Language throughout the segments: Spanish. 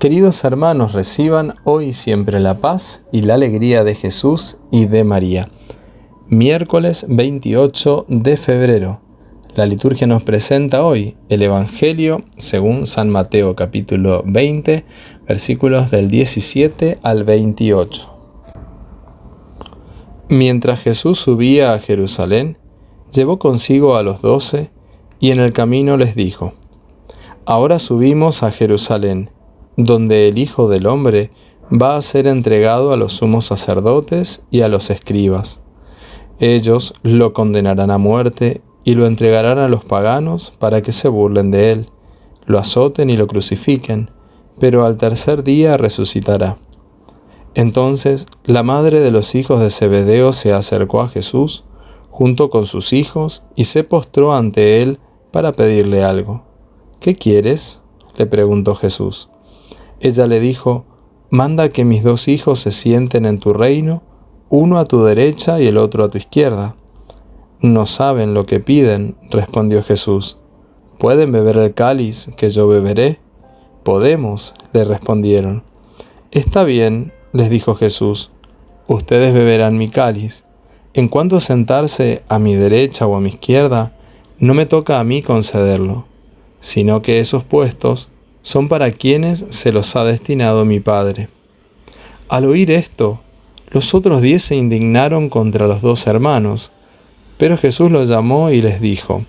Queridos hermanos, reciban hoy siempre la paz y la alegría de Jesús y de María. Miércoles 28 de febrero. La liturgia nos presenta hoy el Evangelio según San Mateo capítulo 20 versículos del 17 al 28. Mientras Jesús subía a Jerusalén, llevó consigo a los doce y en el camino les dijo, Ahora subimos a Jerusalén donde el Hijo del Hombre va a ser entregado a los sumos sacerdotes y a los escribas. Ellos lo condenarán a muerte y lo entregarán a los paganos para que se burlen de él, lo azoten y lo crucifiquen, pero al tercer día resucitará. Entonces la madre de los hijos de Zebedeo se acercó a Jesús junto con sus hijos y se postró ante él para pedirle algo. ¿Qué quieres? le preguntó Jesús. Ella le dijo, manda que mis dos hijos se sienten en tu reino, uno a tu derecha y el otro a tu izquierda. No saben lo que piden, respondió Jesús. ¿Pueden beber el cáliz que yo beberé? Podemos, le respondieron. Está bien, les dijo Jesús, ustedes beberán mi cáliz. En cuanto a sentarse a mi derecha o a mi izquierda, no me toca a mí concederlo, sino que esos puestos son para quienes se los ha destinado mi Padre. Al oír esto, los otros diez se indignaron contra los dos hermanos, pero Jesús los llamó y les dijo,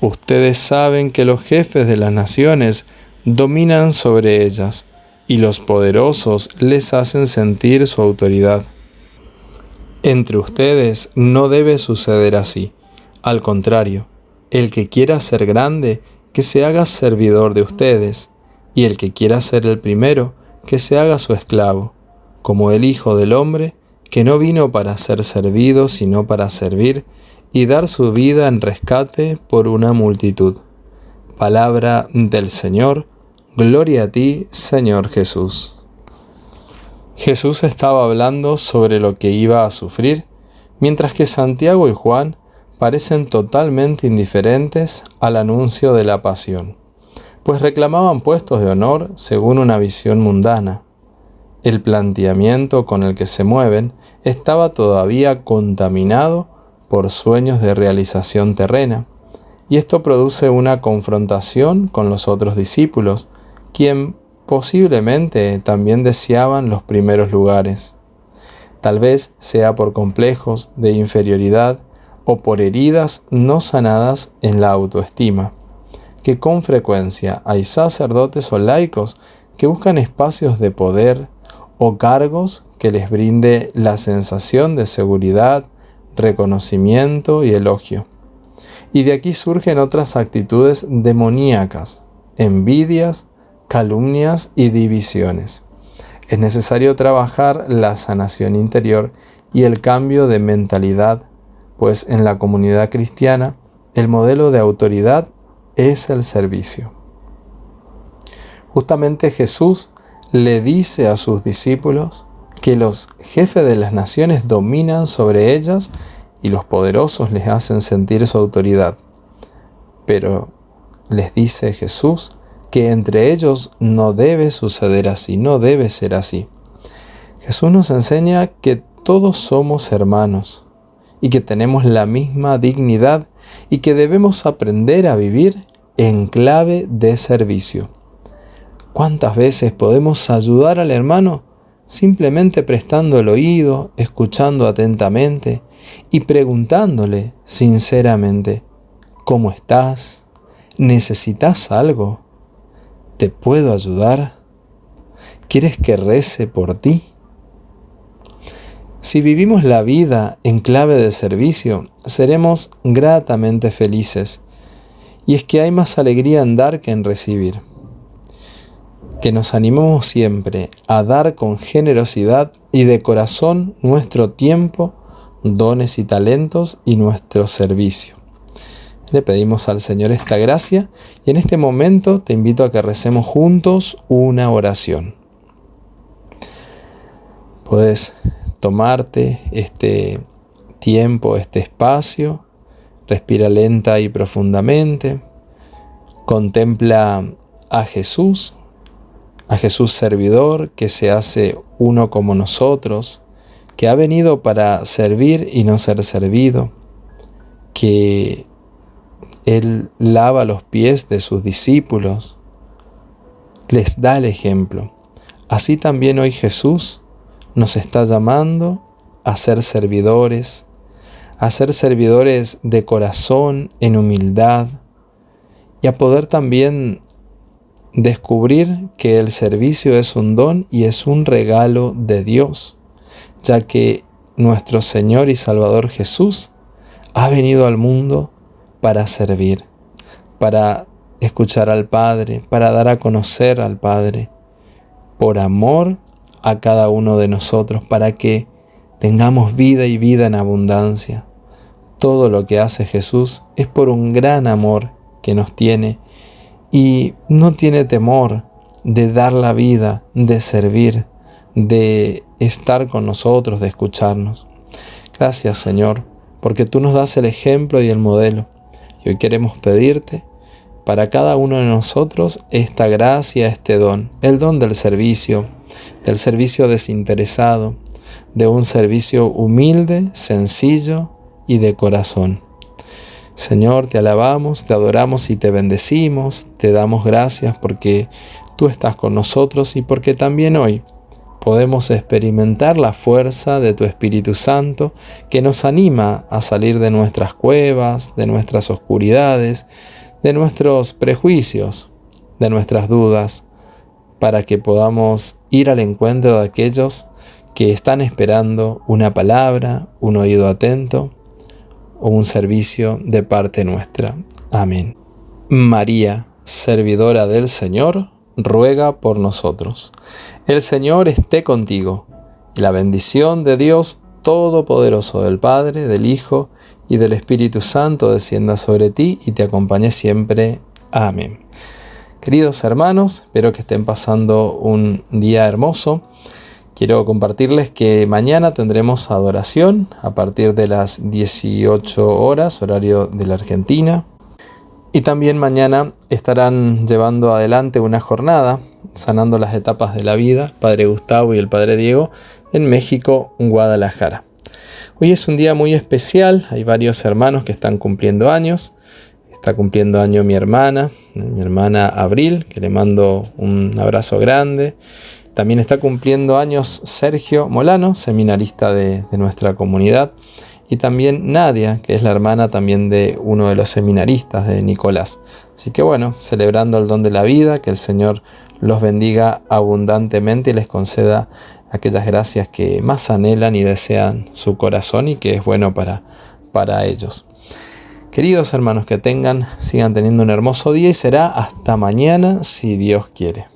Ustedes saben que los jefes de las naciones dominan sobre ellas, y los poderosos les hacen sentir su autoridad. Entre ustedes no debe suceder así. Al contrario, el que quiera ser grande, que se haga servidor de ustedes, y el que quiera ser el primero, que se haga su esclavo, como el Hijo del Hombre, que no vino para ser servido, sino para servir y dar su vida en rescate por una multitud. Palabra del Señor, gloria a ti, Señor Jesús. Jesús estaba hablando sobre lo que iba a sufrir, mientras que Santiago y Juan parecen totalmente indiferentes al anuncio de la pasión, pues reclamaban puestos de honor según una visión mundana. El planteamiento con el que se mueven estaba todavía contaminado por sueños de realización terrena, y esto produce una confrontación con los otros discípulos, quien posiblemente también deseaban los primeros lugares. Tal vez sea por complejos de inferioridad o por heridas no sanadas en la autoestima, que con frecuencia hay sacerdotes o laicos que buscan espacios de poder o cargos que les brinde la sensación de seguridad, reconocimiento y elogio. Y de aquí surgen otras actitudes demoníacas, envidias, calumnias y divisiones. Es necesario trabajar la sanación interior y el cambio de mentalidad pues en la comunidad cristiana el modelo de autoridad es el servicio. Justamente Jesús le dice a sus discípulos que los jefes de las naciones dominan sobre ellas y los poderosos les hacen sentir su autoridad. Pero les dice Jesús que entre ellos no debe suceder así, no debe ser así. Jesús nos enseña que todos somos hermanos, y que tenemos la misma dignidad y que debemos aprender a vivir en clave de servicio. ¿Cuántas veces podemos ayudar al hermano simplemente prestando el oído, escuchando atentamente y preguntándole sinceramente, ¿cómo estás? ¿Necesitas algo? ¿Te puedo ayudar? ¿Quieres que rece por ti? Si vivimos la vida en clave de servicio, seremos gratamente felices. Y es que hay más alegría en dar que en recibir. Que nos animemos siempre a dar con generosidad y de corazón nuestro tiempo, dones y talentos y nuestro servicio. Le pedimos al Señor esta gracia y en este momento te invito a que recemos juntos una oración. Puedes tomarte este tiempo, este espacio. Respira lenta y profundamente. Contempla a Jesús a Jesús servidor que se hace uno como nosotros, que ha venido para servir y no ser servido, que Él lava los pies de sus discípulos, les da el ejemplo. Así también hoy Jesús nos está llamando a ser servidores, a ser servidores de corazón, en humildad, y a poder también descubrir que el servicio es un don y es un regalo de Dios, ya que nuestro Señor y Salvador Jesús ha venido al mundo para servir, para escuchar al Padre, para dar a conocer al Padre, por amor a cada uno de nosotros, para que tengamos vida y vida en abundancia. Todo lo que hace Jesús es por un gran amor que nos tiene y no tiene temor de dar la vida, de servir, de estar con nosotros, de escucharnos. Gracias Señor, porque tú nos das el ejemplo y el modelo. Y hoy queremos pedirte para cada uno de nosotros esta gracia, este don, el don del servicio, del servicio desinteresado, de un servicio humilde, sencillo y de corazón. Señor, te alabamos, te adoramos y te bendecimos, te damos gracias porque tú estás con nosotros y porque también hoy podemos experimentar la fuerza de tu Espíritu Santo que nos anima a salir de nuestras cuevas, de nuestras oscuridades, de nuestros prejuicios, de nuestras dudas, para que podamos ir al encuentro de aquellos que están esperando una palabra, un oído atento o un servicio de parte nuestra. Amén. María, servidora del Señor, ruega por nosotros. El Señor esté contigo, y la bendición de Dios Todopoderoso del Padre, del Hijo y del Espíritu Santo descienda sobre ti y te acompañe siempre. Amén. Queridos hermanos, espero que estén pasando un día hermoso. Quiero compartirles que mañana tendremos adoración a partir de las 18 horas, horario de la Argentina. Y también mañana estarán llevando adelante una jornada sanando las etapas de la vida, Padre Gustavo y el Padre Diego, en México, Guadalajara. Hoy es un día muy especial, hay varios hermanos que están cumpliendo años. Está cumpliendo año mi hermana, mi hermana Abril, que le mando un abrazo grande. También está cumpliendo años Sergio Molano, seminarista de, nuestra comunidad. Y también Nadia, que es la hermana también de uno de los seminaristas de Nicolás. Así que bueno, celebrando el don de la vida, que el Señor los bendiga abundantemente y les conceda aquellas gracias que más anhelan y desean su corazón y que es bueno para, para ellos. Queridos hermanos, que tengan, sigan teniendo un hermoso día y será hasta mañana si Dios quiere.